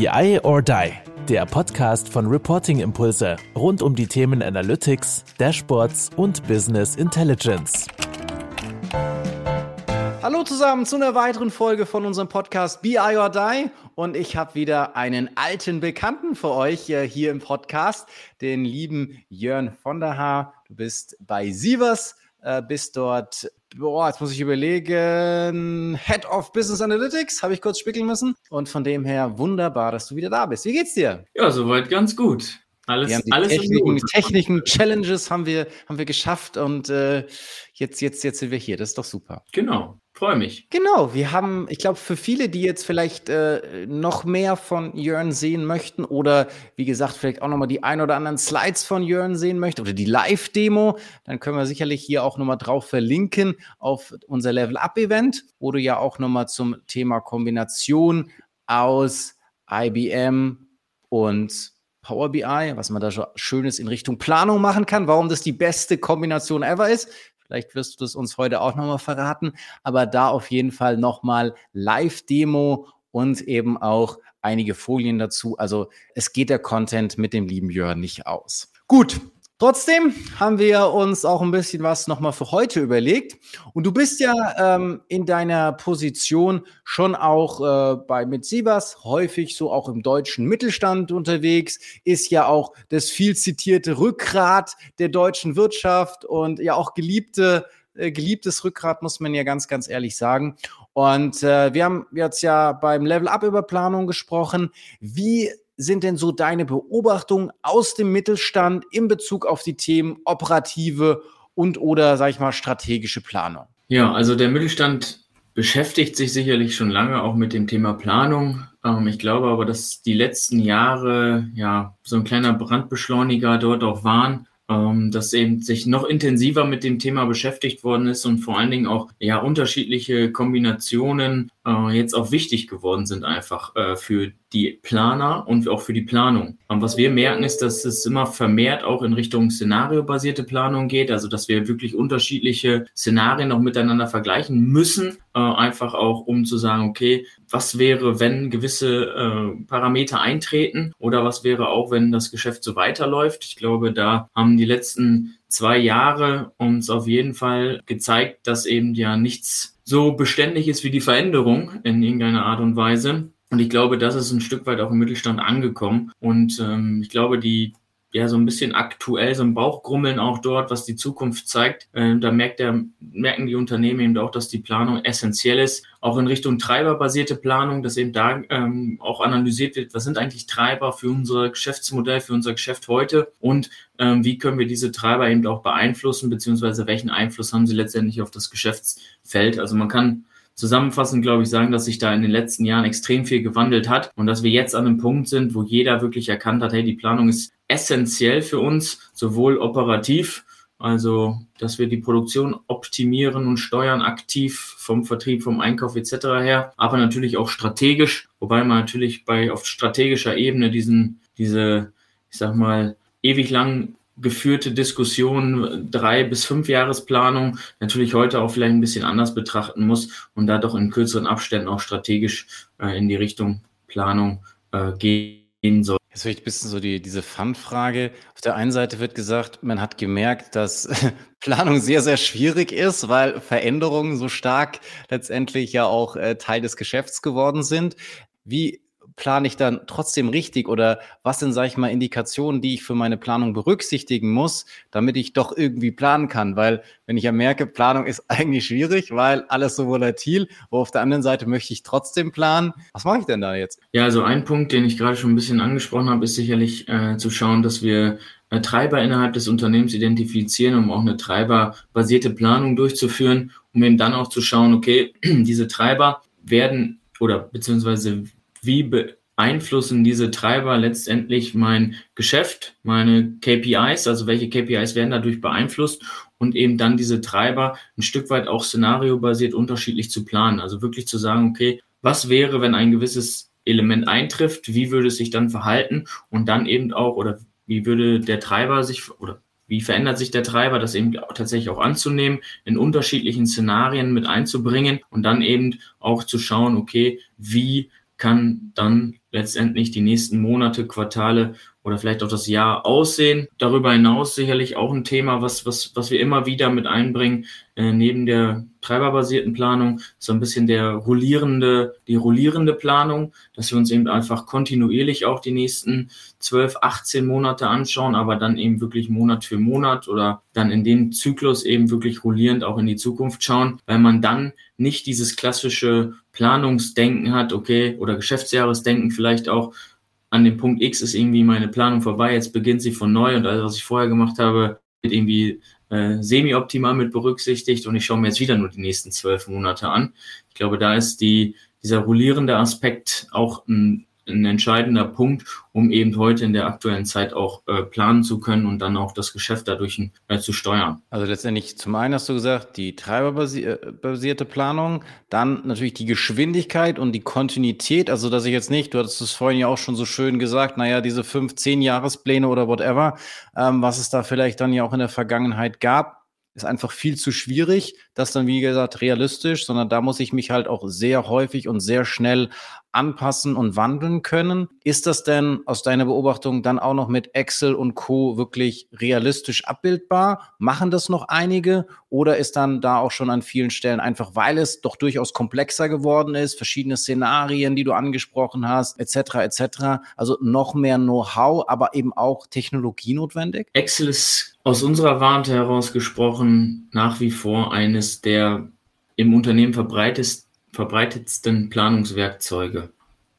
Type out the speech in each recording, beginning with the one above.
BI or Die, der Podcast von Reporting Impulse rund um die Themen Analytics, Dashboards und Business Intelligence. Hallo zusammen zu einer weiteren Folge von unserem Podcast BI or Die und ich habe wieder einen alten Bekannten für euch äh, hier im Podcast, den lieben Jörn von der Haar. Du bist bei Sievers, äh, bist dort boah, jetzt muss ich überlegen, Head of Business Analytics, habe ich kurz spickeln müssen. Und von dem her wunderbar, dass du wieder da bist. Wie geht's dir? Ja, soweit ganz gut. Alles, alles Techniken, Techniken, Challenges haben wir, haben wir geschafft und äh, jetzt, jetzt, jetzt sind wir hier. Das ist doch super. Genau, freue mich. Genau, wir haben, ich glaube, für viele, die jetzt vielleicht äh, noch mehr von Jörn sehen möchten oder wie gesagt, vielleicht auch nochmal die ein oder anderen Slides von Jörn sehen möchten oder die Live-Demo, dann können wir sicherlich hier auch nochmal drauf verlinken auf unser Level-Up-Event, wo du ja auch nochmal zum Thema Kombination aus IBM und Power BI, was man da schon Schönes in Richtung Planung machen kann, warum das die beste Kombination ever ist. Vielleicht wirst du es uns heute auch nochmal verraten, aber da auf jeden Fall nochmal Live-Demo und eben auch einige Folien dazu. Also es geht der Content mit dem lieben Jörn nicht aus. Gut, Trotzdem haben wir uns auch ein bisschen was nochmal für heute überlegt. Und du bist ja ähm, in deiner Position schon auch äh, bei Mitsibas häufig so auch im deutschen Mittelstand unterwegs, ist ja auch das viel zitierte Rückgrat der deutschen Wirtschaft und ja auch geliebte äh, geliebtes Rückgrat, muss man ja ganz, ganz ehrlich sagen. Und äh, wir haben jetzt ja beim Level Up über Planung gesprochen. Wie sind denn so deine Beobachtungen aus dem Mittelstand in Bezug auf die Themen operative und oder, sag ich mal, strategische Planung? Ja, also der Mittelstand beschäftigt sich sicherlich schon lange auch mit dem Thema Planung. Ähm, ich glaube aber, dass die letzten Jahre ja so ein kleiner Brandbeschleuniger dort auch waren ähm, dass eben sich noch intensiver mit dem Thema beschäftigt worden ist und vor allen Dingen auch ja unterschiedliche Kombinationen äh, jetzt auch wichtig geworden sind einfach äh, für die Planer und auch für die Planung. Und was wir merken ist, dass es immer vermehrt auch in Richtung szenariobasierte Planung geht, also dass wir wirklich unterschiedliche Szenarien auch miteinander vergleichen müssen, äh, einfach auch um zu sagen, okay, was wäre, wenn gewisse äh, Parameter eintreten oder was wäre auch, wenn das Geschäft so weiterläuft. Ich glaube, da haben die letzten zwei Jahre uns auf jeden Fall gezeigt, dass eben ja nichts so beständig ist wie die Veränderung in irgendeiner Art und Weise. Und ich glaube, das ist ein Stück weit auch im Mittelstand angekommen. Und ähm, ich glaube, die ja so ein bisschen aktuell, so ein Bauchgrummeln auch dort, was die Zukunft zeigt. Äh, da merkt der, merken die Unternehmen eben auch, dass die Planung essentiell ist. Auch in Richtung treiberbasierte Planung, dass eben da ähm, auch analysiert wird, was sind eigentlich Treiber für unser Geschäftsmodell, für unser Geschäft heute und ähm, wie können wir diese Treiber eben auch beeinflussen, beziehungsweise welchen Einfluss haben sie letztendlich auf das Geschäftsfeld. Also man kann zusammenfassend, glaube ich, sagen, dass sich da in den letzten Jahren extrem viel gewandelt hat und dass wir jetzt an einem Punkt sind, wo jeder wirklich erkannt hat, hey, die Planung ist essentiell für uns, sowohl operativ, also dass wir die Produktion optimieren und steuern aktiv vom Vertrieb, vom Einkauf etc. her, aber natürlich auch strategisch, wobei man natürlich bei auf strategischer Ebene diesen diese ich sag mal ewig lang geführte Diskussion, drei bis fünf Jahresplanung, natürlich heute auch vielleicht ein bisschen anders betrachten muss und da doch in kürzeren Abständen auch strategisch äh, in die Richtung Planung äh, gehen soll. Jetzt ich ein bisschen so die, diese Fun-Frage. Auf der einen Seite wird gesagt, man hat gemerkt, dass Planung sehr, sehr schwierig ist, weil Veränderungen so stark letztendlich ja auch äh, Teil des Geschäfts geworden sind. Wie plane ich dann trotzdem richtig oder was sind, sage ich mal, Indikationen, die ich für meine Planung berücksichtigen muss, damit ich doch irgendwie planen kann? Weil wenn ich ja merke, Planung ist eigentlich schwierig, weil alles so volatil, wo auf der anderen Seite möchte ich trotzdem planen. Was mache ich denn da jetzt? Ja, also ein Punkt, den ich gerade schon ein bisschen angesprochen habe, ist sicherlich äh, zu schauen, dass wir äh, Treiber innerhalb des Unternehmens identifizieren, um auch eine treiberbasierte Planung durchzuführen, um eben dann auch zu schauen, okay, diese Treiber werden oder beziehungsweise wie beeinflussen diese Treiber letztendlich mein Geschäft, meine KPIs, also welche KPIs werden dadurch beeinflusst und eben dann diese Treiber ein Stück weit auch szenariobasiert unterschiedlich zu planen. Also wirklich zu sagen, okay, was wäre, wenn ein gewisses Element eintrifft, wie würde es sich dann verhalten und dann eben auch, oder wie würde der Treiber sich, oder wie verändert sich der Treiber, das eben tatsächlich auch anzunehmen, in unterschiedlichen Szenarien mit einzubringen und dann eben auch zu schauen, okay, wie kann dann letztendlich die nächsten Monate, Quartale oder vielleicht auch das Jahr aussehen. Darüber hinaus sicherlich auch ein Thema, was, was, was wir immer wieder mit einbringen, äh, neben der treiberbasierten Planung, so ein bisschen der rollierende, die rollierende Planung, dass wir uns eben einfach kontinuierlich auch die nächsten 12, 18 Monate anschauen, aber dann eben wirklich Monat für Monat oder dann in dem Zyklus eben wirklich rollierend auch in die Zukunft schauen, weil man dann nicht dieses klassische Planungsdenken hat, okay, oder Geschäftsjahresdenken vielleicht auch, an dem Punkt X ist irgendwie meine Planung vorbei, jetzt beginnt sie von neu und alles, was ich vorher gemacht habe, wird irgendwie äh, semi-optimal mit berücksichtigt und ich schaue mir jetzt wieder nur die nächsten zwölf Monate an. Ich glaube, da ist die, dieser rollierende Aspekt auch ein ein entscheidender Punkt, um eben heute in der aktuellen Zeit auch äh, planen zu können und dann auch das Geschäft dadurch äh, zu steuern. Also letztendlich zum einen hast du gesagt, die treiberbasierte Planung, dann natürlich die Geschwindigkeit und die Kontinuität, also dass ich jetzt nicht, du hattest es vorhin ja auch schon so schön gesagt, naja, diese fünf, zehn Jahrespläne oder whatever, ähm, was es da vielleicht dann ja auch in der Vergangenheit gab, ist einfach viel zu schwierig, das dann, wie gesagt, realistisch, sondern da muss ich mich halt auch sehr häufig und sehr schnell anpassen und wandeln können. Ist das denn aus deiner Beobachtung dann auch noch mit Excel und Co wirklich realistisch abbildbar? Machen das noch einige oder ist dann da auch schon an vielen Stellen einfach, weil es doch durchaus komplexer geworden ist, verschiedene Szenarien, die du angesprochen hast, etc. etc. Also noch mehr Know-how, aber eben auch Technologie notwendig? Excel ist aus unserer Warte heraus gesprochen nach wie vor eines der im Unternehmen verbreitetsten verbreitetsten Planungswerkzeuge.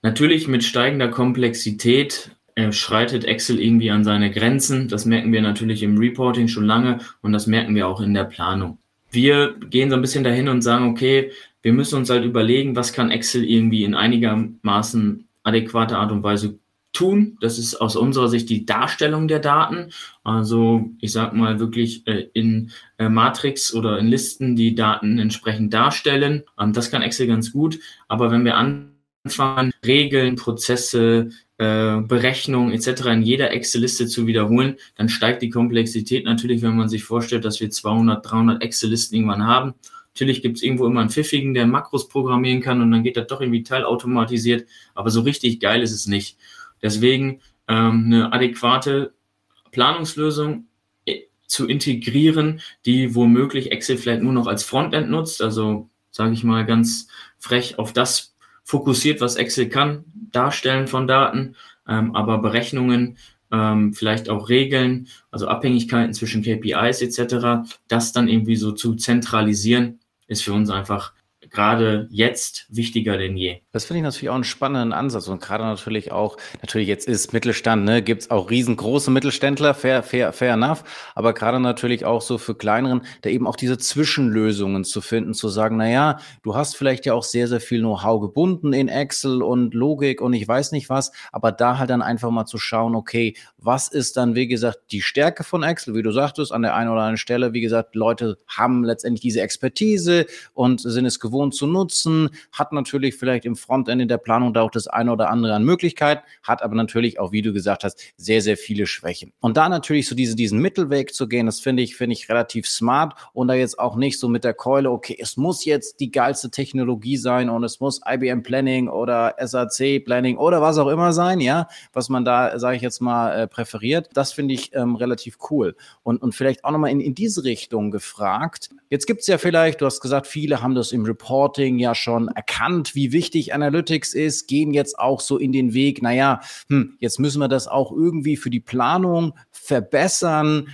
Natürlich mit steigender Komplexität äh, schreitet Excel irgendwie an seine Grenzen. Das merken wir natürlich im Reporting schon lange und das merken wir auch in der Planung. Wir gehen so ein bisschen dahin und sagen, okay, wir müssen uns halt überlegen, was kann Excel irgendwie in einigermaßen adäquater Art und Weise tun. Das ist aus unserer Sicht die Darstellung der Daten. Also ich sage mal wirklich äh, in äh, Matrix oder in Listen die Daten entsprechend darstellen. Ähm, das kann Excel ganz gut. Aber wenn wir anfangen, Regeln, Prozesse, äh, Berechnungen etc. in jeder Excel-Liste zu wiederholen, dann steigt die Komplexität natürlich, wenn man sich vorstellt, dass wir 200, 300 Excel-Listen irgendwann haben. Natürlich gibt es irgendwo immer einen Pfiffigen, der Makros programmieren kann und dann geht das doch irgendwie teilautomatisiert. Aber so richtig geil ist es nicht. Deswegen ähm, eine adäquate Planungslösung äh, zu integrieren, die womöglich Excel vielleicht nur noch als Frontend nutzt, also sage ich mal ganz frech auf das fokussiert, was Excel kann, Darstellen von Daten, ähm, aber Berechnungen, ähm, vielleicht auch Regeln, also Abhängigkeiten zwischen KPIs etc., das dann irgendwie so zu zentralisieren, ist für uns einfach gerade jetzt wichtiger denn je. Das finde ich natürlich auch einen spannenden Ansatz und gerade natürlich auch, natürlich jetzt ist Mittelstand, ne, gibt es auch riesengroße Mittelständler, fair, fair, fair enough, aber gerade natürlich auch so für kleineren, da eben auch diese Zwischenlösungen zu finden, zu sagen, na ja, du hast vielleicht ja auch sehr, sehr viel Know-how gebunden in Excel und Logik und ich weiß nicht was, aber da halt dann einfach mal zu schauen, okay, was ist dann, wie gesagt, die Stärke von Excel, wie du sagtest, an der einen oder anderen Stelle, wie gesagt, Leute haben letztendlich diese Expertise und sind es gewohnt, Funktion zu nutzen, hat natürlich vielleicht im Frontend in der Planung da auch das eine oder andere an Möglichkeiten, hat aber natürlich auch, wie du gesagt hast, sehr, sehr viele Schwächen. Und da natürlich so diese, diesen Mittelweg zu gehen, das finde ich, finde ich relativ smart und da jetzt auch nicht so mit der Keule, okay, es muss jetzt die geilste Technologie sein und es muss IBM Planning oder SAC Planning oder was auch immer sein, ja, was man da, sage ich jetzt mal, äh, präferiert. Das finde ich ähm, relativ cool. Und, und vielleicht auch nochmal in, in diese Richtung gefragt. Jetzt gibt es ja vielleicht, du hast gesagt, viele haben das im Report Reporting ja schon erkannt, wie wichtig Analytics ist, gehen jetzt auch so in den Weg, naja, hm, jetzt müssen wir das auch irgendwie für die Planung verbessern,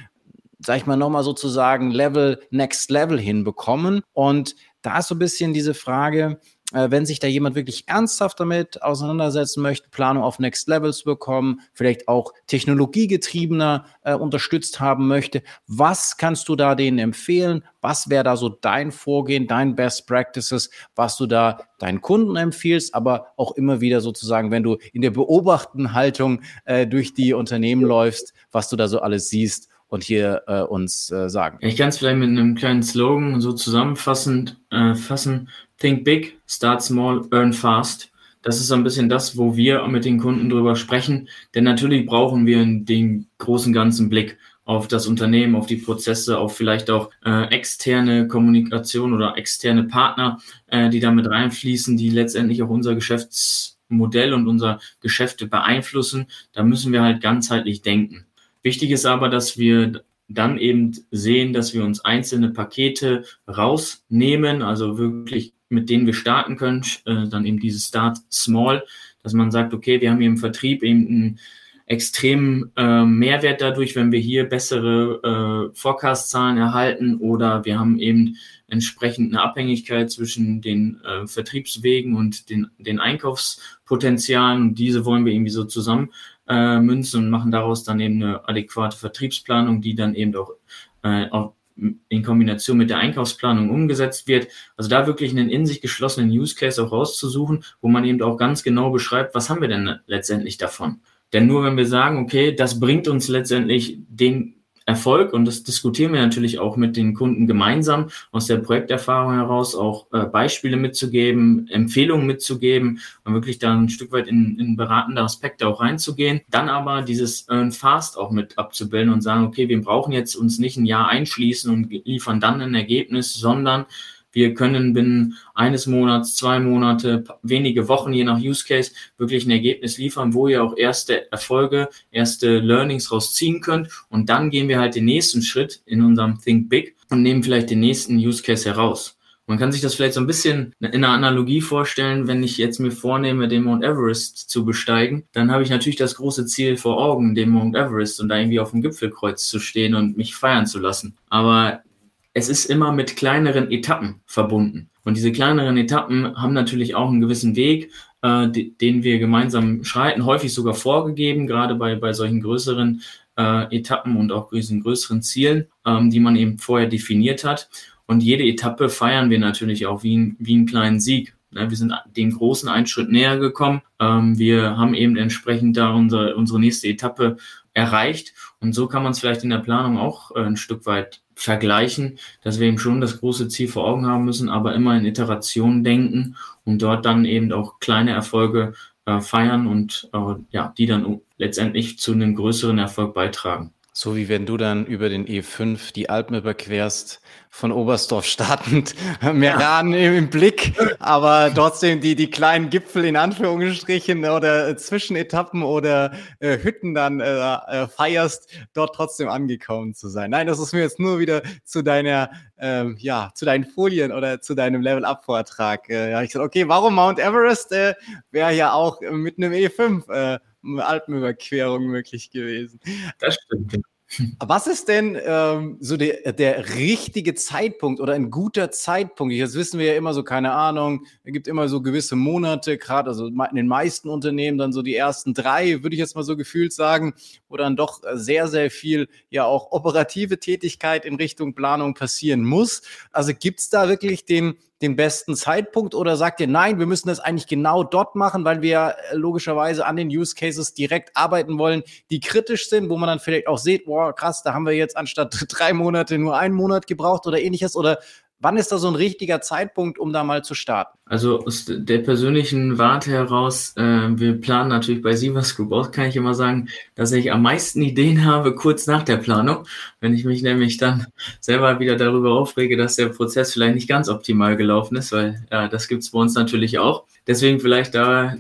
sag ich mal nochmal sozusagen Level, Next Level hinbekommen. Und da ist so ein bisschen diese Frage, äh, wenn sich da jemand wirklich ernsthaft damit auseinandersetzen möchte, Planung auf Next Level zu bekommen, vielleicht auch technologiegetriebener äh, unterstützt haben möchte, was kannst du da denen empfehlen? Was wäre da so dein Vorgehen, dein Best Practices, was du da deinen Kunden empfiehlst, aber auch immer wieder sozusagen, wenn du in der beobachtenden Haltung äh, durch die Unternehmen läufst, was du da so alles siehst und hier äh, uns äh, sagen. Ich kann es vielleicht mit einem kleinen Slogan so zusammenfassend äh, fassen. Think big, start small, earn fast. Das ist so ein bisschen das, wo wir mit den Kunden drüber sprechen. Denn natürlich brauchen wir den großen ganzen Blick auf das Unternehmen, auf die Prozesse, auf vielleicht auch äh, externe Kommunikation oder externe Partner, äh, die damit reinfließen, die letztendlich auch unser Geschäfts Modell und unser Geschäfte beeinflussen. Da müssen wir halt ganzheitlich denken. Wichtig ist aber, dass wir dann eben sehen, dass wir uns einzelne Pakete rausnehmen, also wirklich mit denen wir starten können, äh, dann eben dieses Start Small, dass man sagt, okay, wir haben hier im Vertrieb eben einen extremen äh, Mehrwert dadurch, wenn wir hier bessere äh, Forecast-Zahlen erhalten oder wir haben eben entsprechend eine Abhängigkeit zwischen den äh, Vertriebswegen und den, den Einkaufspotenzialen und diese wollen wir irgendwie so zusammen äh, münzen und machen daraus dann eben eine adäquate Vertriebsplanung, die dann eben auch, äh, auch in Kombination mit der Einkaufsplanung umgesetzt wird. Also da wirklich einen in sich geschlossenen Use Case auch rauszusuchen, wo man eben auch ganz genau beschreibt, was haben wir denn letztendlich davon. Denn nur wenn wir sagen, okay, das bringt uns letztendlich den Erfolg und das diskutieren wir natürlich auch mit den Kunden gemeinsam aus der Projekterfahrung heraus auch äh, Beispiele mitzugeben, Empfehlungen mitzugeben und wirklich da ein Stück weit in, in beratende Aspekte auch reinzugehen. Dann aber dieses Earn Fast auch mit abzubilden und sagen, okay, wir brauchen jetzt uns nicht ein Jahr einschließen und liefern dann ein Ergebnis, sondern wir können binnen eines Monats, zwei Monate, wenige Wochen, je nach Use Case, wirklich ein Ergebnis liefern, wo ihr auch erste Erfolge, erste Learnings rausziehen könnt. Und dann gehen wir halt den nächsten Schritt in unserem Think Big und nehmen vielleicht den nächsten Use Case heraus. Man kann sich das vielleicht so ein bisschen in einer Analogie vorstellen, wenn ich jetzt mir vornehme, den Mount Everest zu besteigen, dann habe ich natürlich das große Ziel vor Augen, den Mount Everest und da irgendwie auf dem Gipfelkreuz zu stehen und mich feiern zu lassen. Aber es ist immer mit kleineren Etappen verbunden. Und diese kleineren Etappen haben natürlich auch einen gewissen Weg, äh, den wir gemeinsam schreiten, häufig sogar vorgegeben, gerade bei, bei solchen größeren äh, Etappen und auch diesen größeren Zielen, ähm, die man eben vorher definiert hat. Und jede Etappe feiern wir natürlich auch wie, wie einen kleinen Sieg. Ne, wir sind dem großen einen Schritt näher gekommen. Ähm, wir haben eben entsprechend da unsere, unsere nächste Etappe erreicht. Und so kann man es vielleicht in der Planung auch äh, ein Stück weit vergleichen, dass wir eben schon das große Ziel vor Augen haben müssen, aber immer in Iterationen denken und dort dann eben auch kleine Erfolge äh, feiern und äh, ja, die dann letztendlich zu einem größeren Erfolg beitragen. So wie wenn du dann über den E5 die Alpen überquerst, von Oberstdorf startend, Meran ja. im Blick, aber trotzdem die, die kleinen Gipfel in Anführungsstrichen oder Zwischenetappen oder äh, Hütten dann äh, äh, feierst, dort trotzdem angekommen zu sein. Nein, das ist mir jetzt nur wieder zu deiner, ähm, ja, zu deinen Folien oder zu deinem Level-Up-Vortrag. Äh, ja, ich gesagt, okay, warum Mount Everest äh, wäre ja auch mit einem E5 äh, Alpenüberquerung möglich gewesen. Das stimmt. Was ist denn ähm, so der, der richtige Zeitpunkt oder ein guter Zeitpunkt? Jetzt wissen wir ja immer so, keine Ahnung, es gibt immer so gewisse Monate, gerade also in den meisten Unternehmen dann so die ersten drei, würde ich jetzt mal so gefühlt sagen, wo dann doch sehr, sehr viel ja auch operative Tätigkeit in Richtung Planung passieren muss. Also gibt es da wirklich den, den besten Zeitpunkt oder sagt ihr, nein, wir müssen das eigentlich genau dort machen, weil wir äh, logischerweise an den Use Cases direkt arbeiten wollen, die kritisch sind, wo man dann vielleicht auch sieht, wow, krass, da haben wir jetzt anstatt drei Monate nur einen Monat gebraucht oder ähnliches? Oder Wann ist da so ein richtiger Zeitpunkt, um da mal zu starten? Also aus der persönlichen Warte heraus, äh, wir planen natürlich bei Sievers Group auch, kann ich immer sagen, dass ich am meisten Ideen habe kurz nach der Planung. Wenn ich mich nämlich dann selber wieder darüber aufrege, dass der Prozess vielleicht nicht ganz optimal gelaufen ist, weil ja, das gibt's bei uns natürlich auch. Deswegen vielleicht da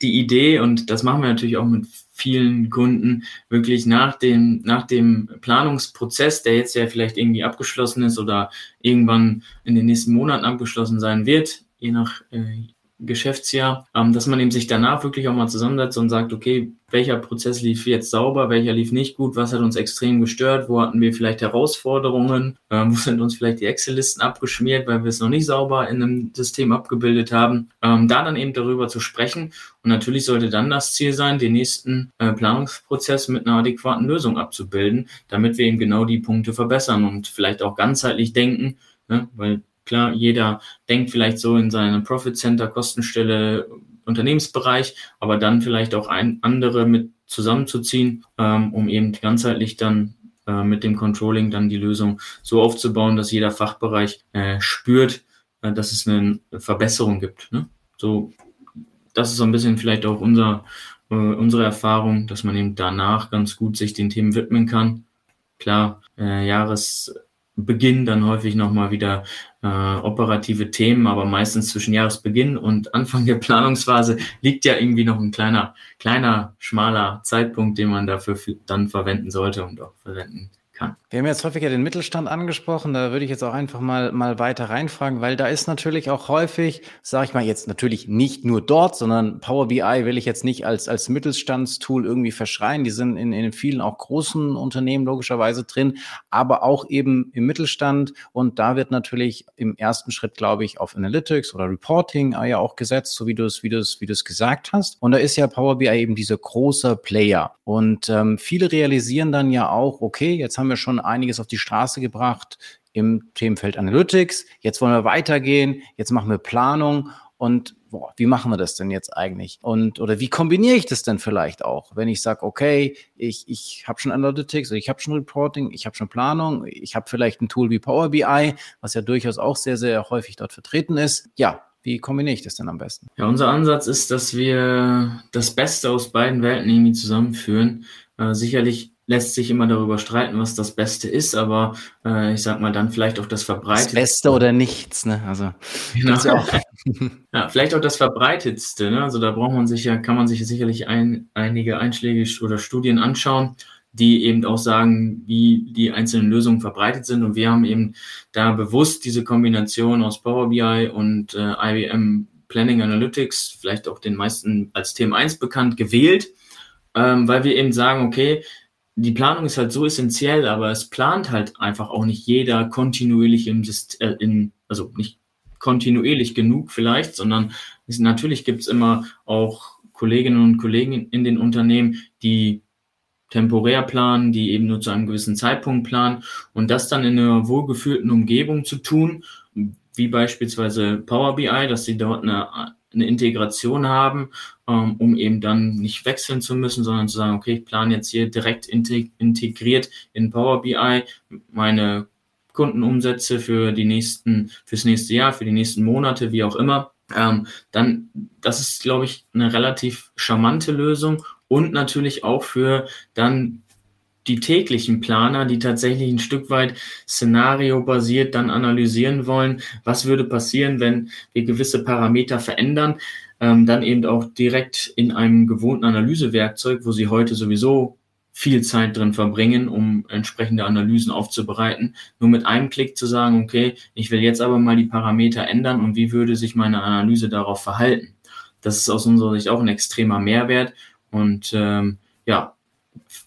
die Idee, und das machen wir natürlich auch mit vielen Kunden wirklich nach dem, nach dem Planungsprozess, der jetzt ja vielleicht irgendwie abgeschlossen ist oder irgendwann in den nächsten Monaten abgeschlossen sein wird, je nach äh, Geschäftsjahr, ähm, dass man eben sich danach wirklich auch mal zusammensetzt und sagt, okay, welcher Prozess lief jetzt sauber, welcher lief nicht gut, was hat uns extrem gestört, wo hatten wir vielleicht Herausforderungen, ähm, wo sind uns vielleicht die Excel-Listen abgeschmiert, weil wir es noch nicht sauber in einem System abgebildet haben, ähm, da dann eben darüber zu sprechen. Und natürlich sollte dann das Ziel sein, den nächsten äh, Planungsprozess mit einer adäquaten Lösung abzubilden, damit wir eben genau die Punkte verbessern und vielleicht auch ganzheitlich denken, ne, weil Klar, jeder denkt vielleicht so in seinem Profit Center, Kostenstelle, Unternehmensbereich, aber dann vielleicht auch ein, andere mit zusammenzuziehen, ähm, um eben ganzheitlich dann äh, mit dem Controlling dann die Lösung so aufzubauen, dass jeder Fachbereich äh, spürt, äh, dass es eine Verbesserung gibt. Ne? So, das ist so ein bisschen vielleicht auch unser, äh, unsere Erfahrung, dass man eben danach ganz gut sich den Themen widmen kann. Klar, äh, Jahres Beginn dann häufig nochmal wieder äh, operative Themen, aber meistens zwischen Jahresbeginn und Anfang der Planungsphase liegt ja irgendwie noch ein kleiner, kleiner, schmaler Zeitpunkt, den man dafür dann verwenden sollte und auch verwenden kann. Wir haben jetzt häufiger den Mittelstand angesprochen, da würde ich jetzt auch einfach mal, mal weiter reinfragen, weil da ist natürlich auch häufig, sage ich mal jetzt natürlich nicht nur dort, sondern Power BI will ich jetzt nicht als, als Mittelstandstool irgendwie verschreien. Die sind in, in vielen auch großen Unternehmen logischerweise drin, aber auch eben im Mittelstand. Und da wird natürlich im ersten Schritt, glaube ich, auf Analytics oder Reporting ja auch gesetzt, so wie du es, wie du es, wie du es gesagt hast. Und da ist ja Power BI eben dieser große Player. Und ähm, viele realisieren dann ja auch, okay, jetzt haben wir schon einiges auf die Straße gebracht im Themenfeld Analytics. Jetzt wollen wir weitergehen. Jetzt machen wir Planung. Und boah, wie machen wir das denn jetzt eigentlich? Und oder wie kombiniere ich das denn vielleicht auch, wenn ich sage, okay, ich, ich habe schon Analytics, ich habe schon Reporting, ich habe schon Planung, ich habe vielleicht ein Tool wie Power BI, was ja durchaus auch sehr, sehr häufig dort vertreten ist. Ja, wie kombiniere ich das denn am besten? Ja, unser Ansatz ist, dass wir das Beste aus beiden Welten irgendwie zusammenführen. Äh, sicherlich lässt sich immer darüber streiten, was das Beste ist, aber äh, ich sag mal dann vielleicht auch das Verbreitetste. Das Beste oder nichts, ne? Also genau. ja, ja, vielleicht auch das Verbreitetste, ne? Also da braucht man sich ja, kann man sich sicherlich ein, einige Einschläge oder Studien anschauen, die eben auch sagen, wie die einzelnen Lösungen verbreitet sind. Und wir haben eben da bewusst diese Kombination aus Power BI und äh, IBM Planning Analytics, vielleicht auch den meisten als Thema 1 bekannt, gewählt, ähm, weil wir eben sagen, okay, die Planung ist halt so essentiell, aber es plant halt einfach auch nicht jeder kontinuierlich im System, äh, in, also nicht kontinuierlich genug vielleicht, sondern es, natürlich gibt es immer auch Kolleginnen und Kollegen in den Unternehmen, die temporär planen, die eben nur zu einem gewissen Zeitpunkt planen. Und das dann in einer wohlgefühlten Umgebung zu tun, wie beispielsweise Power BI, dass sie dort eine eine Integration haben, ähm, um eben dann nicht wechseln zu müssen, sondern zu sagen, okay, ich plane jetzt hier direkt integriert in Power BI meine Kundenumsätze für die nächsten, fürs nächste Jahr, für die nächsten Monate, wie auch immer. Ähm, dann, das ist, glaube ich, eine relativ charmante Lösung und natürlich auch für dann die täglichen Planer, die tatsächlich ein Stück weit szenariobasiert dann analysieren wollen, was würde passieren, wenn wir gewisse Parameter verändern, ähm, dann eben auch direkt in einem gewohnten Analysewerkzeug, wo sie heute sowieso viel Zeit drin verbringen, um entsprechende Analysen aufzubereiten, nur mit einem Klick zu sagen, okay, ich will jetzt aber mal die Parameter ändern und wie würde sich meine Analyse darauf verhalten. Das ist aus unserer Sicht auch ein extremer Mehrwert und ähm, ja,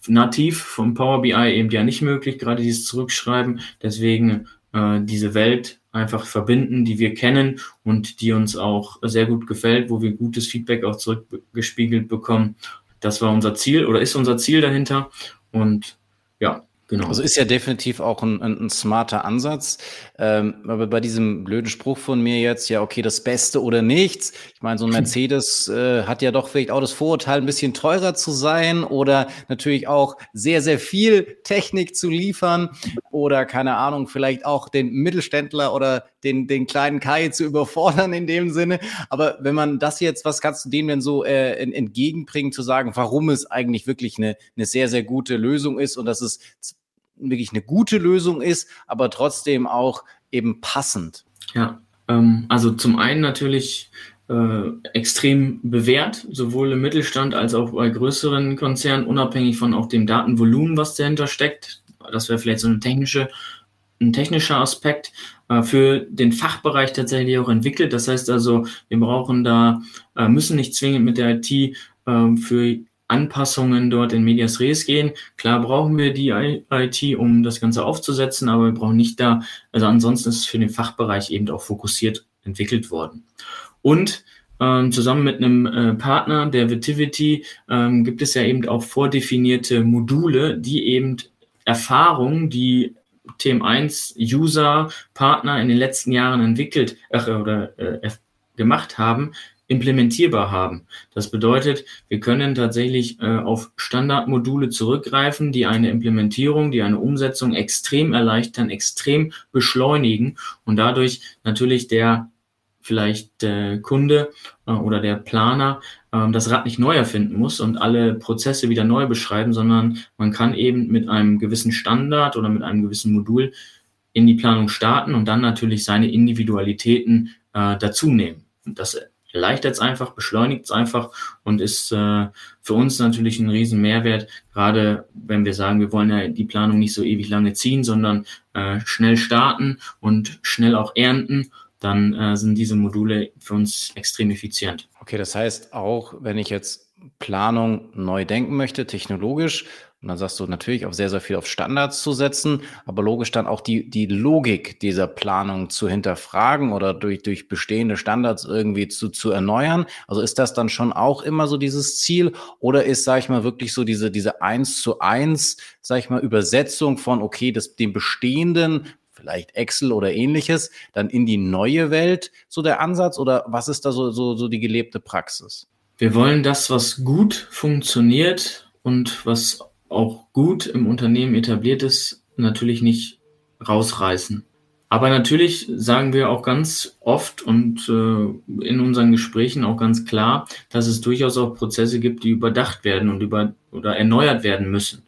nativ vom Power BI eben ja nicht möglich, gerade dieses Zurückschreiben. Deswegen äh, diese Welt einfach verbinden, die wir kennen und die uns auch sehr gut gefällt, wo wir gutes Feedback auch zurückgespiegelt bekommen. Das war unser Ziel oder ist unser Ziel dahinter. Und ja, Genau. Also ist ja definitiv auch ein, ein, ein smarter Ansatz. Ähm, aber bei diesem blöden Spruch von mir jetzt, ja, okay, das Beste oder nichts. Ich meine, so ein Mercedes äh, hat ja doch vielleicht auch das Vorurteil, ein bisschen teurer zu sein oder natürlich auch sehr, sehr viel Technik zu liefern oder keine Ahnung, vielleicht auch den Mittelständler oder den, den kleinen Kai zu überfordern in dem Sinne. Aber wenn man das jetzt, was kannst du dem denn so äh, entgegenbringen, zu sagen, warum es eigentlich wirklich eine, eine sehr, sehr gute Lösung ist und dass es wirklich eine gute Lösung ist, aber trotzdem auch eben passend. Ja, ähm, also zum einen natürlich äh, extrem bewährt, sowohl im Mittelstand als auch bei größeren Konzernen, unabhängig von auch dem Datenvolumen, was dahinter steckt. Das wäre vielleicht so eine technische, ein technischer Aspekt äh, für den Fachbereich tatsächlich auch entwickelt. Das heißt also, wir brauchen da, äh, müssen nicht zwingend mit der IT äh, für Anpassungen dort in Medias Res gehen. Klar brauchen wir die IT, um das Ganze aufzusetzen, aber wir brauchen nicht da, also ansonsten ist es für den Fachbereich eben auch fokussiert entwickelt worden. Und ähm, zusammen mit einem äh, Partner, der Vitivity, ähm, gibt es ja eben auch vordefinierte Module, die eben Erfahrungen, die TM1 User, Partner in den letzten Jahren entwickelt äh, oder äh, gemacht haben, implementierbar haben. Das bedeutet, wir können tatsächlich äh, auf Standardmodule zurückgreifen, die eine Implementierung, die eine Umsetzung extrem erleichtern, extrem beschleunigen und dadurch natürlich der vielleicht der Kunde äh, oder der Planer äh, das Rad nicht neu erfinden muss und alle Prozesse wieder neu beschreiben, sondern man kann eben mit einem gewissen Standard oder mit einem gewissen Modul in die Planung starten und dann natürlich seine Individualitäten äh, dazu nehmen. Das erleichtert es einfach, beschleunigt es einfach und ist äh, für uns natürlich ein riesen Mehrwert, gerade wenn wir sagen, wir wollen ja die Planung nicht so ewig lange ziehen, sondern äh, schnell starten und schnell auch ernten dann äh, sind diese Module für uns extrem effizient. Okay, das heißt auch, wenn ich jetzt Planung neu denken möchte, technologisch, und dann sagst du natürlich auch sehr, sehr viel auf Standards zu setzen, aber logisch dann auch die, die Logik dieser Planung zu hinterfragen oder durch, durch bestehende Standards irgendwie zu, zu erneuern. Also ist das dann schon auch immer so dieses Ziel oder ist, sag ich mal, wirklich so diese, diese eins zu eins, sag ich mal, Übersetzung von, okay, das, dem Bestehenden vielleicht Excel oder ähnliches, dann in die neue Welt so der Ansatz oder was ist da so, so, so die gelebte Praxis? Wir wollen das, was gut funktioniert und was auch gut im Unternehmen etabliert ist, natürlich nicht rausreißen. Aber natürlich sagen wir auch ganz oft und äh, in unseren Gesprächen auch ganz klar, dass es durchaus auch Prozesse gibt, die überdacht werden und über oder erneuert werden müssen.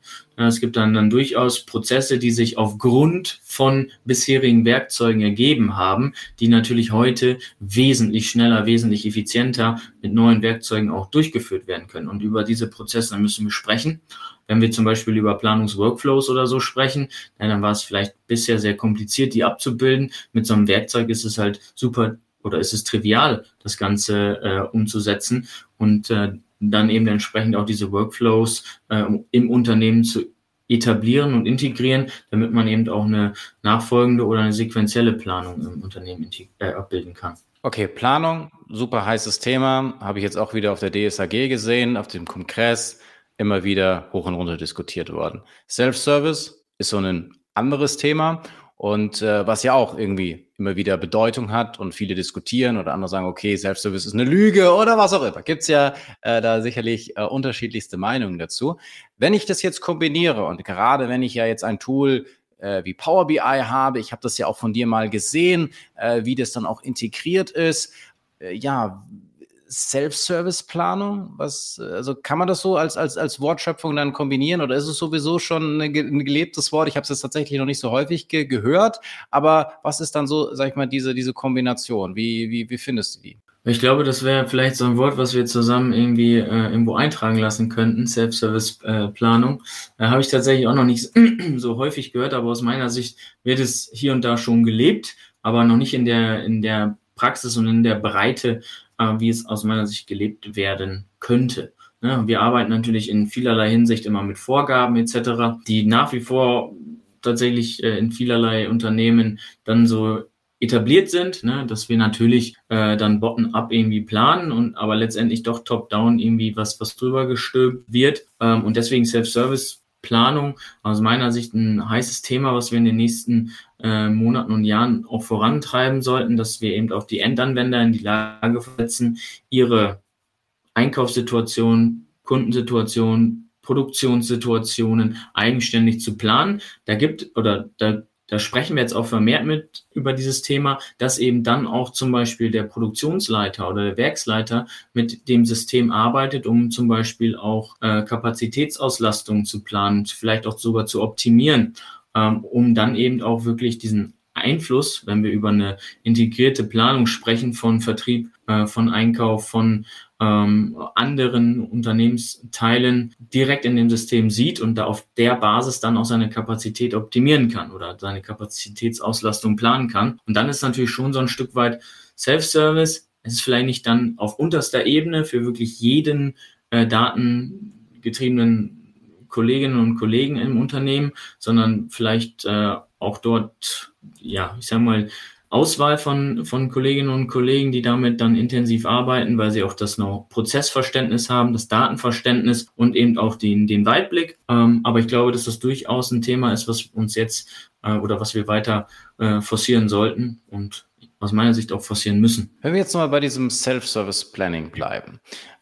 Es gibt dann, dann durchaus Prozesse, die sich aufgrund von bisherigen Werkzeugen ergeben haben, die natürlich heute wesentlich schneller, wesentlich effizienter mit neuen Werkzeugen auch durchgeführt werden können. Und über diese Prozesse müssen wir sprechen. Wenn wir zum Beispiel über Planungsworkflows oder so sprechen, dann war es vielleicht bisher sehr kompliziert, die abzubilden. Mit so einem Werkzeug ist es halt super oder ist es trivial, das Ganze äh, umzusetzen. Und äh, dann eben entsprechend auch diese Workflows äh, im Unternehmen zu etablieren und integrieren, damit man eben auch eine nachfolgende oder eine sequenzielle Planung im Unternehmen äh, abbilden kann. Okay, Planung, super heißes Thema, habe ich jetzt auch wieder auf der DSAG gesehen, auf dem Kongress immer wieder hoch und runter diskutiert worden. Self-Service ist so ein anderes Thema und äh, was ja auch irgendwie immer wieder Bedeutung hat und viele diskutieren oder andere sagen, okay, Self-Service ist eine Lüge oder was auch immer. Gibt's ja äh, da sicherlich äh, unterschiedlichste Meinungen dazu. Wenn ich das jetzt kombiniere und gerade wenn ich ja jetzt ein Tool äh, wie Power BI habe, ich habe das ja auch von dir mal gesehen, äh, wie das dann auch integriert ist, äh, ja, Self-Service-Planung? Was, also kann man das so als, als, als Wortschöpfung dann kombinieren oder ist es sowieso schon ein gelebtes Wort? Ich habe es jetzt tatsächlich noch nicht so häufig ge gehört, aber was ist dann so, sag ich mal, diese, diese Kombination? Wie, wie, wie findest du die? Ich glaube, das wäre vielleicht so ein Wort, was wir zusammen irgendwie äh, irgendwo eintragen lassen könnten, Self-Service-Planung. Äh, Habe ich tatsächlich auch noch nicht so häufig gehört, aber aus meiner Sicht wird es hier und da schon gelebt, aber noch nicht in der, in der Praxis und in der Breite, äh, wie es aus meiner Sicht gelebt werden könnte. Ja, wir arbeiten natürlich in vielerlei Hinsicht immer mit Vorgaben etc., die nach wie vor tatsächlich äh, in vielerlei Unternehmen dann so etabliert sind, ne, dass wir natürlich äh, dann bottom-up irgendwie planen und aber letztendlich doch top-down irgendwie was, was drüber gestülpt wird. Ähm, und deswegen Self-Service Planung aus meiner Sicht ein heißes Thema, was wir in den nächsten äh, Monaten und Jahren auch vorantreiben sollten, dass wir eben auch die Endanwender in die Lage versetzen, ihre Einkaufssituation, Kundensituation, Produktionssituationen eigenständig zu planen. Da gibt oder da da sprechen wir jetzt auch vermehrt mit über dieses Thema, dass eben dann auch zum Beispiel der Produktionsleiter oder der Werksleiter mit dem System arbeitet, um zum Beispiel auch äh, Kapazitätsauslastung zu planen, vielleicht auch sogar zu optimieren, ähm, um dann eben auch wirklich diesen Einfluss, wenn wir über eine integrierte Planung sprechen von Vertrieb, äh, von Einkauf, von ähm, anderen Unternehmensteilen direkt in dem System sieht und da auf der Basis dann auch seine Kapazität optimieren kann oder seine Kapazitätsauslastung planen kann. Und dann ist natürlich schon so ein Stück weit Self-Service. Es ist vielleicht nicht dann auf unterster Ebene für wirklich jeden äh, datengetriebenen Kolleginnen und Kollegen im Unternehmen, sondern vielleicht äh, auch dort, ja, ich sag mal, Auswahl von, von Kolleginnen und Kollegen, die damit dann intensiv arbeiten, weil sie auch das noch Prozessverständnis haben, das Datenverständnis und eben auch den, den Weitblick. Ähm, aber ich glaube, dass das durchaus ein Thema ist, was uns jetzt äh, oder was wir weiter äh, forcieren sollten und aus meiner Sicht auch forcieren müssen. Wenn wir jetzt nochmal bei diesem Self-Service Planning bleiben.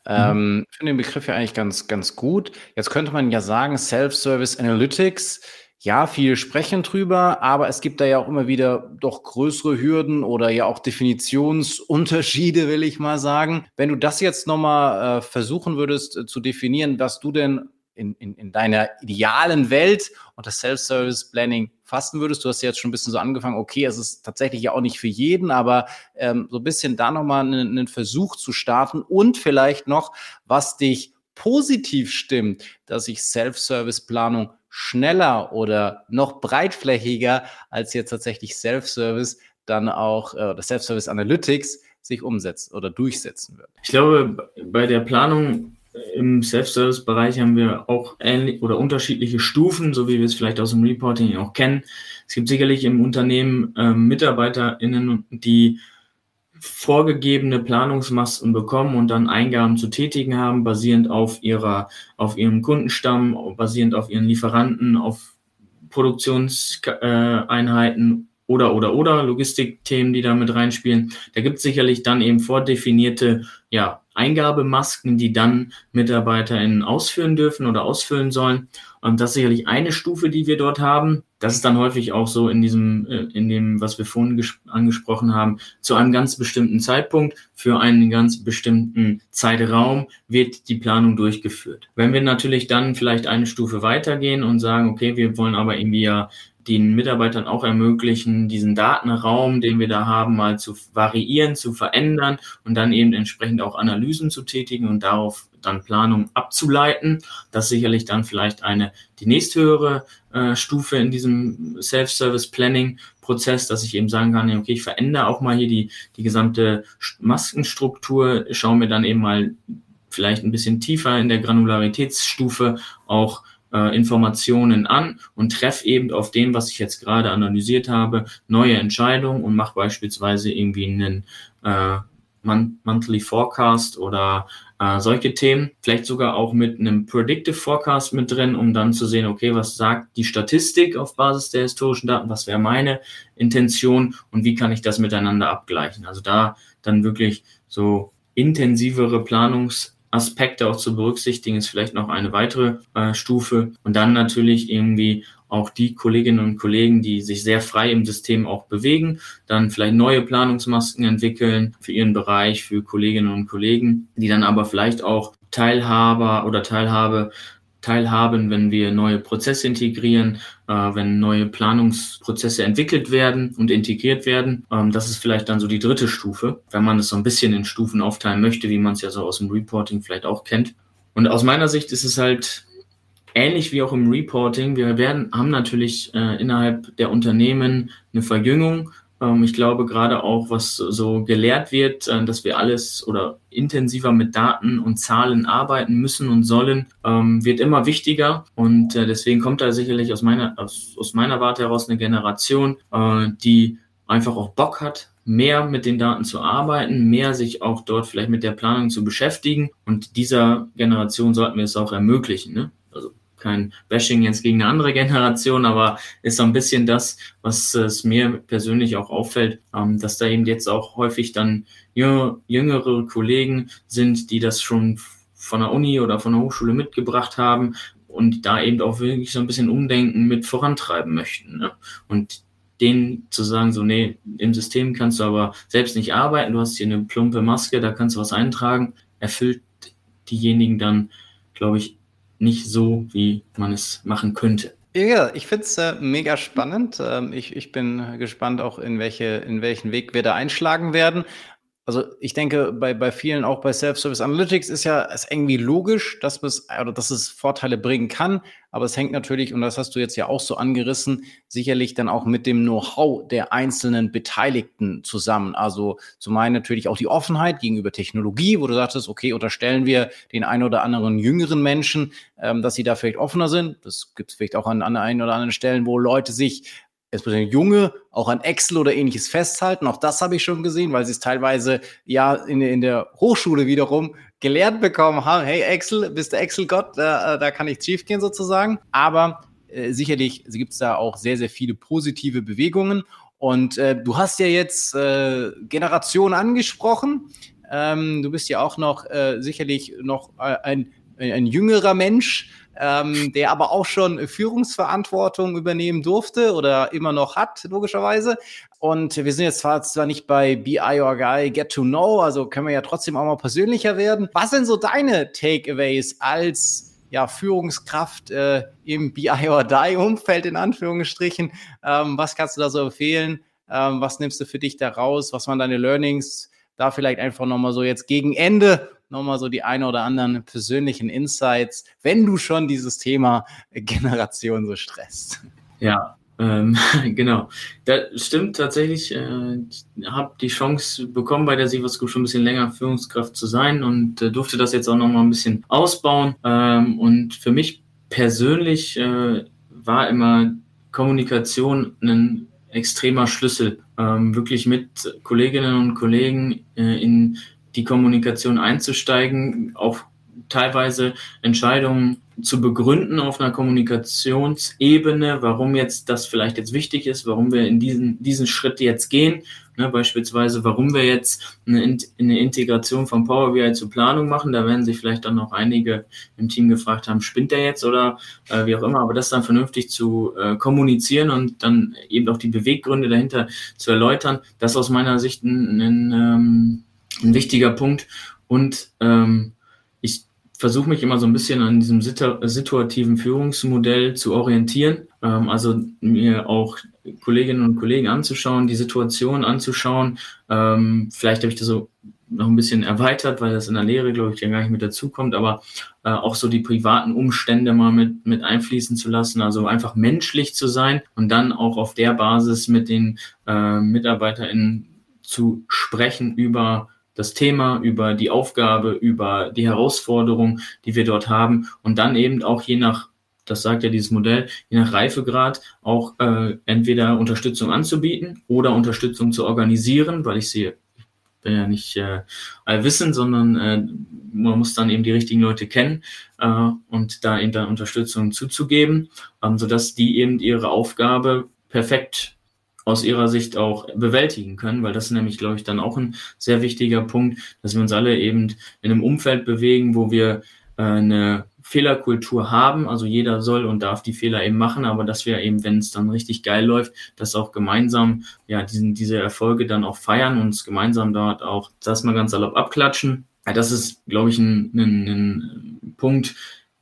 Ähm, ich finde den Begriff ja eigentlich ganz, ganz gut. Jetzt könnte man ja sagen, Self-Service Analytics ja, viel sprechen drüber, aber es gibt da ja auch immer wieder doch größere Hürden oder ja auch Definitionsunterschiede, will ich mal sagen. Wenn du das jetzt nochmal äh, versuchen würdest äh, zu definieren, was du denn in, in, in deiner idealen Welt unter Self-Service Planning fassen würdest. Du hast ja jetzt schon ein bisschen so angefangen, okay, es ist tatsächlich ja auch nicht für jeden, aber ähm, so ein bisschen da nochmal einen, einen Versuch zu starten und vielleicht noch, was dich positiv stimmt, dass sich Self-Service-Planung schneller oder noch breitflächiger als jetzt tatsächlich Self-Service dann auch, äh, oder Self-Service Analytics sich umsetzt oder durchsetzen wird. Ich glaube, bei der Planung im Self-Service-Bereich haben wir auch ähnlich oder unterschiedliche Stufen, so wie wir es vielleicht aus dem Reporting auch kennen. Es gibt sicherlich im Unternehmen äh, MitarbeiterInnen, die vorgegebene Planungsmasten bekommen und dann Eingaben zu tätigen haben, basierend auf ihrer, auf ihrem Kundenstamm, basierend auf ihren Lieferanten, auf Produktionseinheiten oder, oder, oder Logistikthemen, die da mit reinspielen. Da gibt es sicherlich dann eben vordefinierte ja, Eingabemasken, die dann MitarbeiterInnen ausführen dürfen oder ausfüllen sollen. Und das ist sicherlich eine Stufe, die wir dort haben. Das ist dann häufig auch so in diesem, äh, in dem, was wir vorhin angesprochen haben, zu einem ganz bestimmten Zeitpunkt für einen ganz bestimmten Zeitraum wird die Planung durchgeführt. Wenn wir natürlich dann vielleicht eine Stufe weitergehen und sagen, okay, wir wollen aber irgendwie ja den Mitarbeitern auch ermöglichen, diesen Datenraum, den wir da haben, mal zu variieren, zu verändern und dann eben entsprechend auch Analysen zu tätigen und darauf dann Planung abzuleiten. Das sicherlich dann vielleicht eine die nächsthöhere äh, Stufe in diesem Self-Service Planning Prozess, dass ich eben sagen kann, okay, ich verändere auch mal hier die, die gesamte Maskenstruktur, schaue mir dann eben mal vielleicht ein bisschen tiefer in der Granularitätsstufe auch äh, Informationen an und treffe eben auf dem, was ich jetzt gerade analysiert habe, neue Entscheidungen und mache beispielsweise irgendwie einen äh, Monthly Forecast oder äh, solche Themen. Vielleicht sogar auch mit einem Predictive Forecast mit drin, um dann zu sehen, okay, was sagt die Statistik auf Basis der historischen Daten, was wäre meine Intention und wie kann ich das miteinander abgleichen. Also da dann wirklich so intensivere Planungs- Aspekte auch zu berücksichtigen, ist vielleicht noch eine weitere äh, Stufe. Und dann natürlich irgendwie auch die Kolleginnen und Kollegen, die sich sehr frei im System auch bewegen, dann vielleicht neue Planungsmasken entwickeln für ihren Bereich, für Kolleginnen und Kollegen, die dann aber vielleicht auch Teilhaber oder Teilhabe teilhaben, wenn wir neue Prozesse integrieren, äh, wenn neue Planungsprozesse entwickelt werden und integriert werden. Ähm, das ist vielleicht dann so die dritte Stufe, wenn man es so ein bisschen in Stufen aufteilen möchte, wie man es ja so aus dem Reporting vielleicht auch kennt. Und aus meiner Sicht ist es halt ähnlich wie auch im Reporting. Wir werden, haben natürlich äh, innerhalb der Unternehmen eine Verjüngung ich glaube gerade auch, was so gelehrt wird, äh, dass wir alles oder intensiver mit Daten und Zahlen arbeiten müssen und sollen, ähm, wird immer wichtiger. Und äh, deswegen kommt da sicherlich aus meiner, aus, aus meiner Warte heraus eine Generation, äh, die einfach auch Bock hat, mehr mit den Daten zu arbeiten, mehr sich auch dort vielleicht mit der Planung zu beschäftigen. Und dieser Generation sollten wir es auch ermöglichen. Ne? Kein Bashing jetzt gegen eine andere Generation, aber ist so ein bisschen das, was es mir persönlich auch auffällt, ähm, dass da eben jetzt auch häufig dann jüngere Kollegen sind, die das schon von der Uni oder von der Hochschule mitgebracht haben und da eben auch wirklich so ein bisschen Umdenken mit vorantreiben möchten. Ne? Und denen zu sagen, so, nee, im System kannst du aber selbst nicht arbeiten, du hast hier eine plumpe Maske, da kannst du was eintragen, erfüllt diejenigen dann, glaube ich, nicht so, wie man es machen könnte. Ja, ich finde es äh, mega spannend. Ähm, ich, ich bin gespannt auch, in, welche, in welchen Weg wir da einschlagen werden also ich denke, bei, bei vielen, auch bei Self-Service Analytics, ist ja es irgendwie logisch, dass es, oder dass es Vorteile bringen kann. Aber es hängt natürlich, und das hast du jetzt ja auch so angerissen, sicherlich dann auch mit dem Know-how der einzelnen Beteiligten zusammen. Also zum einen natürlich auch die Offenheit gegenüber Technologie, wo du sagtest, okay, unterstellen wir den einen oder anderen jüngeren Menschen, ähm, dass sie da vielleicht offener sind. Das gibt es vielleicht auch an, an einen oder anderen Stellen, wo Leute sich insbesondere Junge, auch an Excel oder ähnliches festhalten. Auch das habe ich schon gesehen, weil sie es teilweise ja in, in der Hochschule wiederum gelehrt bekommen haben. Hey, Excel, bist du Excel-Gott? Da, da kann nichts schiefgehen sozusagen. Aber äh, sicherlich gibt es da auch sehr, sehr viele positive Bewegungen. Und äh, du hast ja jetzt äh, Generation angesprochen. Ähm, du bist ja auch noch äh, sicherlich noch äh, ein, ein jüngerer Mensch ähm, der aber auch schon Führungsverantwortung übernehmen durfte oder immer noch hat, logischerweise. Und wir sind jetzt zwar, zwar nicht bei BI or Guy Get to Know, also können wir ja trotzdem auch mal persönlicher werden. Was sind so deine Takeaways als ja, Führungskraft äh, im BI or Die Umfeld in Anführungsstrichen. Ähm, was kannst du da so empfehlen? Ähm, was nimmst du für dich da raus? Was waren deine Learnings? Da vielleicht einfach nochmal so jetzt gegen Ende nochmal so die eine oder anderen persönlichen Insights, wenn du schon dieses Thema Generation so stresst. Ja, ähm, genau. Das stimmt tatsächlich. Äh, ich habe die Chance bekommen, bei der Sivas Group schon ein bisschen länger Führungskraft zu sein und äh, durfte das jetzt auch noch mal ein bisschen ausbauen. Ähm, und für mich persönlich äh, war immer Kommunikation ein extremer Schlüssel, ähm, wirklich mit Kolleginnen und Kollegen äh, in die Kommunikation einzusteigen, auch teilweise Entscheidungen zu begründen auf einer Kommunikationsebene, warum jetzt das vielleicht jetzt wichtig ist, warum wir in diesen, diesen Schritt jetzt gehen. Ne, beispielsweise, warum wir jetzt eine, eine Integration von Power BI zur Planung machen. Da werden sich vielleicht dann noch einige im Team gefragt haben, spinnt der jetzt oder äh, wie auch immer. Aber das dann vernünftig zu äh, kommunizieren und dann eben auch die Beweggründe dahinter zu erläutern, das ist aus meiner Sicht ein, ein, ähm, ein wichtiger Punkt. Und ähm, versuche mich immer so ein bisschen an diesem situativen Führungsmodell zu orientieren. Ähm, also mir auch Kolleginnen und Kollegen anzuschauen, die Situation anzuschauen. Ähm, vielleicht habe ich das so noch ein bisschen erweitert, weil das in der Lehre, glaube ich, ja gar nicht mit dazukommt, aber äh, auch so die privaten Umstände mal mit, mit einfließen zu lassen, also einfach menschlich zu sein und dann auch auf der Basis mit den äh, MitarbeiterInnen zu sprechen über das Thema, über die Aufgabe, über die Herausforderung, die wir dort haben. Und dann eben auch je nach, das sagt ja dieses Modell, je nach Reifegrad auch äh, entweder Unterstützung anzubieten oder Unterstützung zu organisieren, weil ich sehe, bin ja nicht äh, allwissend, sondern äh, man muss dann eben die richtigen Leute kennen äh, und da eben dann Unterstützung zuzugeben, ähm, sodass die eben ihre Aufgabe perfekt aus ihrer Sicht auch bewältigen können, weil das ist nämlich, glaube ich, dann auch ein sehr wichtiger Punkt, dass wir uns alle eben in einem Umfeld bewegen, wo wir äh, eine Fehlerkultur haben, also jeder soll und darf die Fehler eben machen, aber dass wir eben, wenn es dann richtig geil läuft, das auch gemeinsam, ja, diesen, diese Erfolge dann auch feiern und uns gemeinsam dort auch, das mal ganz salopp abklatschen. Das ist, glaube ich, ein, ein, ein Punkt,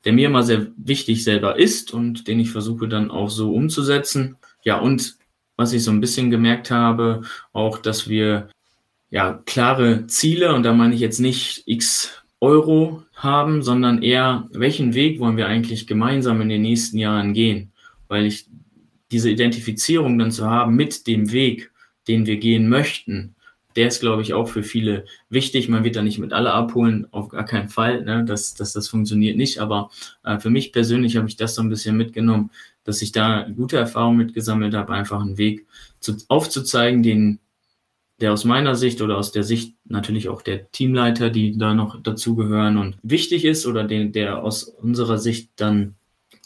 der mir immer sehr wichtig selber ist und den ich versuche dann auch so umzusetzen. Ja, und was ich so ein bisschen gemerkt habe, auch, dass wir ja klare Ziele, und da meine ich jetzt nicht x Euro haben, sondern eher, welchen Weg wollen wir eigentlich gemeinsam in den nächsten Jahren gehen? Weil ich diese Identifizierung dann zu haben mit dem Weg, den wir gehen möchten, der ist, glaube ich, auch für viele wichtig. Man wird da nicht mit alle abholen, auf gar keinen Fall. Ne? Das, das, das funktioniert nicht. Aber äh, für mich persönlich habe ich das so ein bisschen mitgenommen, dass ich da gute Erfahrungen mitgesammelt habe, einfach einen Weg zu, aufzuzeigen, den der aus meiner Sicht oder aus der Sicht natürlich auch der Teamleiter, die da noch dazugehören und wichtig ist oder den, der aus unserer Sicht dann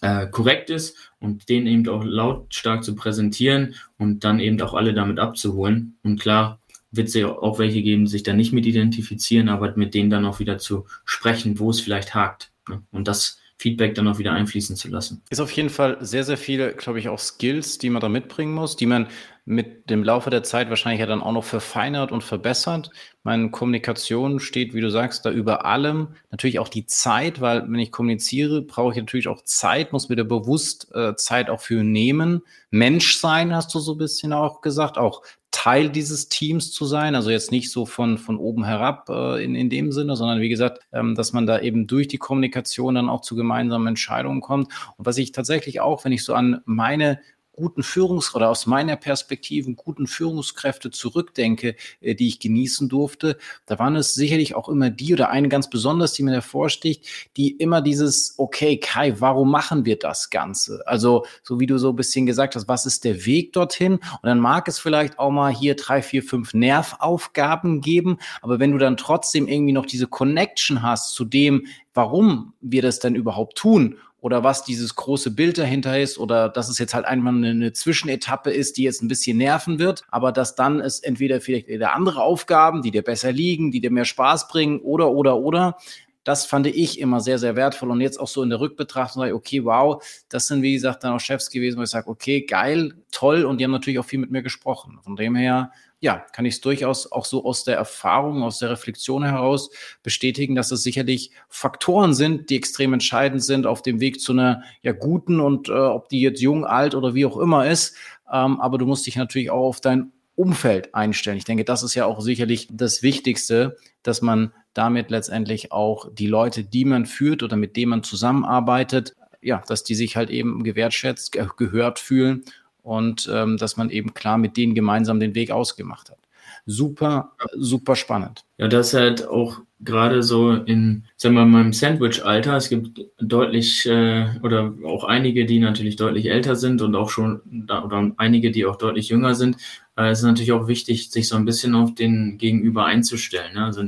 äh, korrekt ist und den eben auch lautstark zu präsentieren und dann eben auch alle damit abzuholen. Und klar, wird es ja auch welche geben, die sich da nicht mit identifizieren, aber mit denen dann auch wieder zu sprechen, wo es vielleicht hakt. Ne? Und das Feedback dann auch wieder einfließen zu lassen. Ist auf jeden Fall sehr, sehr viele, glaube ich, auch Skills, die man da mitbringen muss, die man mit dem Laufe der Zeit wahrscheinlich ja dann auch noch verfeinert und verbessert. Meine Kommunikation steht, wie du sagst, da über allem. Natürlich auch die Zeit, weil wenn ich kommuniziere, brauche ich natürlich auch Zeit, muss mir da bewusst äh, Zeit auch für nehmen. Mensch sein, hast du so ein bisschen auch gesagt, auch Teil dieses Teams zu sein. Also jetzt nicht so von, von oben herab äh, in, in dem Sinne, sondern wie gesagt, ähm, dass man da eben durch die Kommunikation dann auch zu gemeinsamen Entscheidungen kommt. Und was ich tatsächlich auch, wenn ich so an meine guten Führungs- oder aus meiner Perspektive guten Führungskräfte zurückdenke, äh, die ich genießen durfte, da waren es sicherlich auch immer die oder eine ganz besonders, die mir hervorsticht, die immer dieses, okay, Kai, warum machen wir das Ganze? Also, so wie du so ein bisschen gesagt hast, was ist der Weg dorthin? Und dann mag es vielleicht auch mal hier drei, vier, fünf Nervaufgaben geben, aber wenn du dann trotzdem irgendwie noch diese Connection hast zu dem, warum wir das denn überhaupt tun oder was dieses große Bild dahinter ist oder dass es jetzt halt eine, eine, Zwischenetappe ist, die jetzt ein bisschen nerven wird, aber dass dann es entweder vielleicht wieder andere Aufgaben, die dir besser liegen, die dir mehr Spaß bringen oder, oder, oder. Das fand ich immer sehr, sehr wertvoll. Und jetzt auch so in der Rückbetrachtung sage ich, okay, wow, das sind, wie gesagt, dann auch Chefs gewesen, wo ich sage, okay, geil, toll. Und die haben natürlich auch viel mit mir gesprochen. Von dem her ja, kann ich es durchaus auch so aus der Erfahrung, aus der Reflexion heraus bestätigen, dass es sicherlich Faktoren sind, die extrem entscheidend sind auf dem Weg zu einer ja guten und äh, ob die jetzt jung, alt oder wie auch immer ist. Ähm, aber du musst dich natürlich auch auf dein Umfeld einstellen. Ich denke, das ist ja auch sicherlich das Wichtigste, dass man damit letztendlich auch die Leute, die man führt oder mit denen man zusammenarbeitet, ja, dass die sich halt eben gewertschätzt, gehört fühlen und ähm, dass man eben klar mit denen gemeinsam den Weg ausgemacht hat. Super, super spannend. Ja, das ist halt auch gerade so in, sagen wir mal, im Sandwich-Alter. Es gibt deutlich äh, oder auch einige, die natürlich deutlich älter sind und auch schon oder einige, die auch deutlich jünger sind. Äh, es ist natürlich auch wichtig, sich so ein bisschen auf den Gegenüber einzustellen. Ne? Also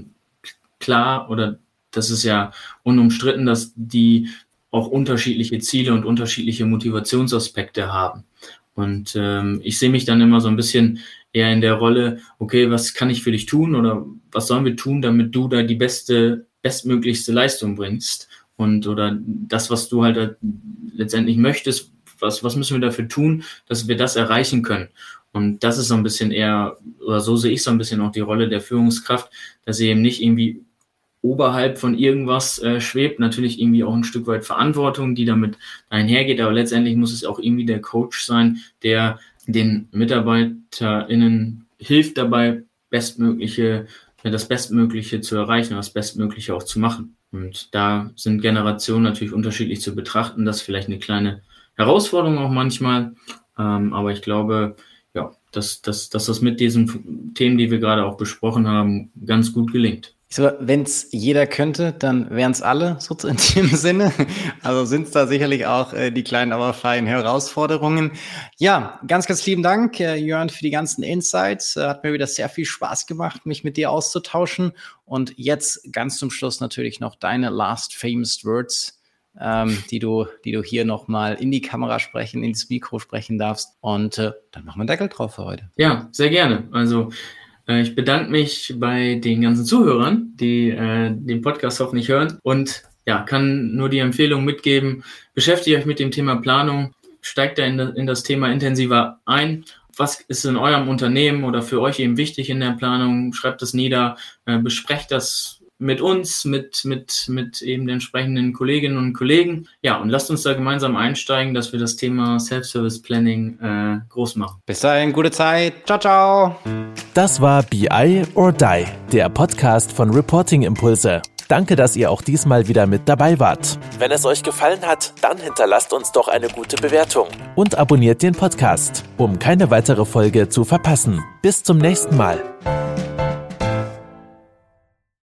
klar oder das ist ja unumstritten, dass die auch unterschiedliche Ziele und unterschiedliche Motivationsaspekte haben. Und ähm, ich sehe mich dann immer so ein bisschen eher in der Rolle, okay, was kann ich für dich tun oder was sollen wir tun, damit du da die beste, bestmöglichste Leistung bringst und oder das, was du halt letztendlich möchtest, was, was müssen wir dafür tun, dass wir das erreichen können. Und das ist so ein bisschen eher, oder so sehe ich so ein bisschen auch die Rolle der Führungskraft, dass sie eben nicht irgendwie oberhalb von irgendwas äh, schwebt, natürlich irgendwie auch ein Stück weit Verantwortung, die damit einhergeht, aber letztendlich muss es auch irgendwie der Coach sein, der den MitarbeiterInnen hilft dabei, bestmögliche, das Bestmögliche zu erreichen, das Bestmögliche auch zu machen. Und da sind Generationen natürlich unterschiedlich zu betrachten. Das ist vielleicht eine kleine Herausforderung auch manchmal. Ähm, aber ich glaube, ja, dass, dass, dass das mit diesen Themen, die wir gerade auch besprochen haben, ganz gut gelingt. So, wenn es jeder könnte, dann wären es alle, so in dem Sinne. Also sind es da sicherlich auch äh, die kleinen, aber feinen Herausforderungen. Ja, ganz, ganz lieben Dank, äh, Jörn, für die ganzen Insights. Äh, hat mir wieder sehr viel Spaß gemacht, mich mit dir auszutauschen. Und jetzt ganz zum Schluss natürlich noch deine last famous words, ähm, die du, die du hier nochmal in die Kamera sprechen, ins Mikro sprechen darfst. Und äh, dann machen wir einen Deckel drauf für heute. Ja, sehr gerne. Also ich bedanke mich bei den ganzen Zuhörern, die äh, den Podcast hoffentlich hören und ja, kann nur die Empfehlung mitgeben, beschäftigt euch mit dem Thema Planung, steigt da in, in das Thema intensiver ein. Was ist in eurem Unternehmen oder für euch eben wichtig in der Planung? Schreibt es nieder, äh, besprecht das mit uns, mit, mit, mit eben den entsprechenden Kolleginnen und Kollegen. Ja, und lasst uns da gemeinsam einsteigen, dass wir das Thema Self-Service Planning äh, groß machen. Bis dahin, gute Zeit. Ciao, ciao. Das war BI or Die, der Podcast von Reporting Impulse. Danke, dass ihr auch diesmal wieder mit dabei wart. Wenn es euch gefallen hat, dann hinterlasst uns doch eine gute Bewertung und abonniert den Podcast, um keine weitere Folge zu verpassen. Bis zum nächsten Mal.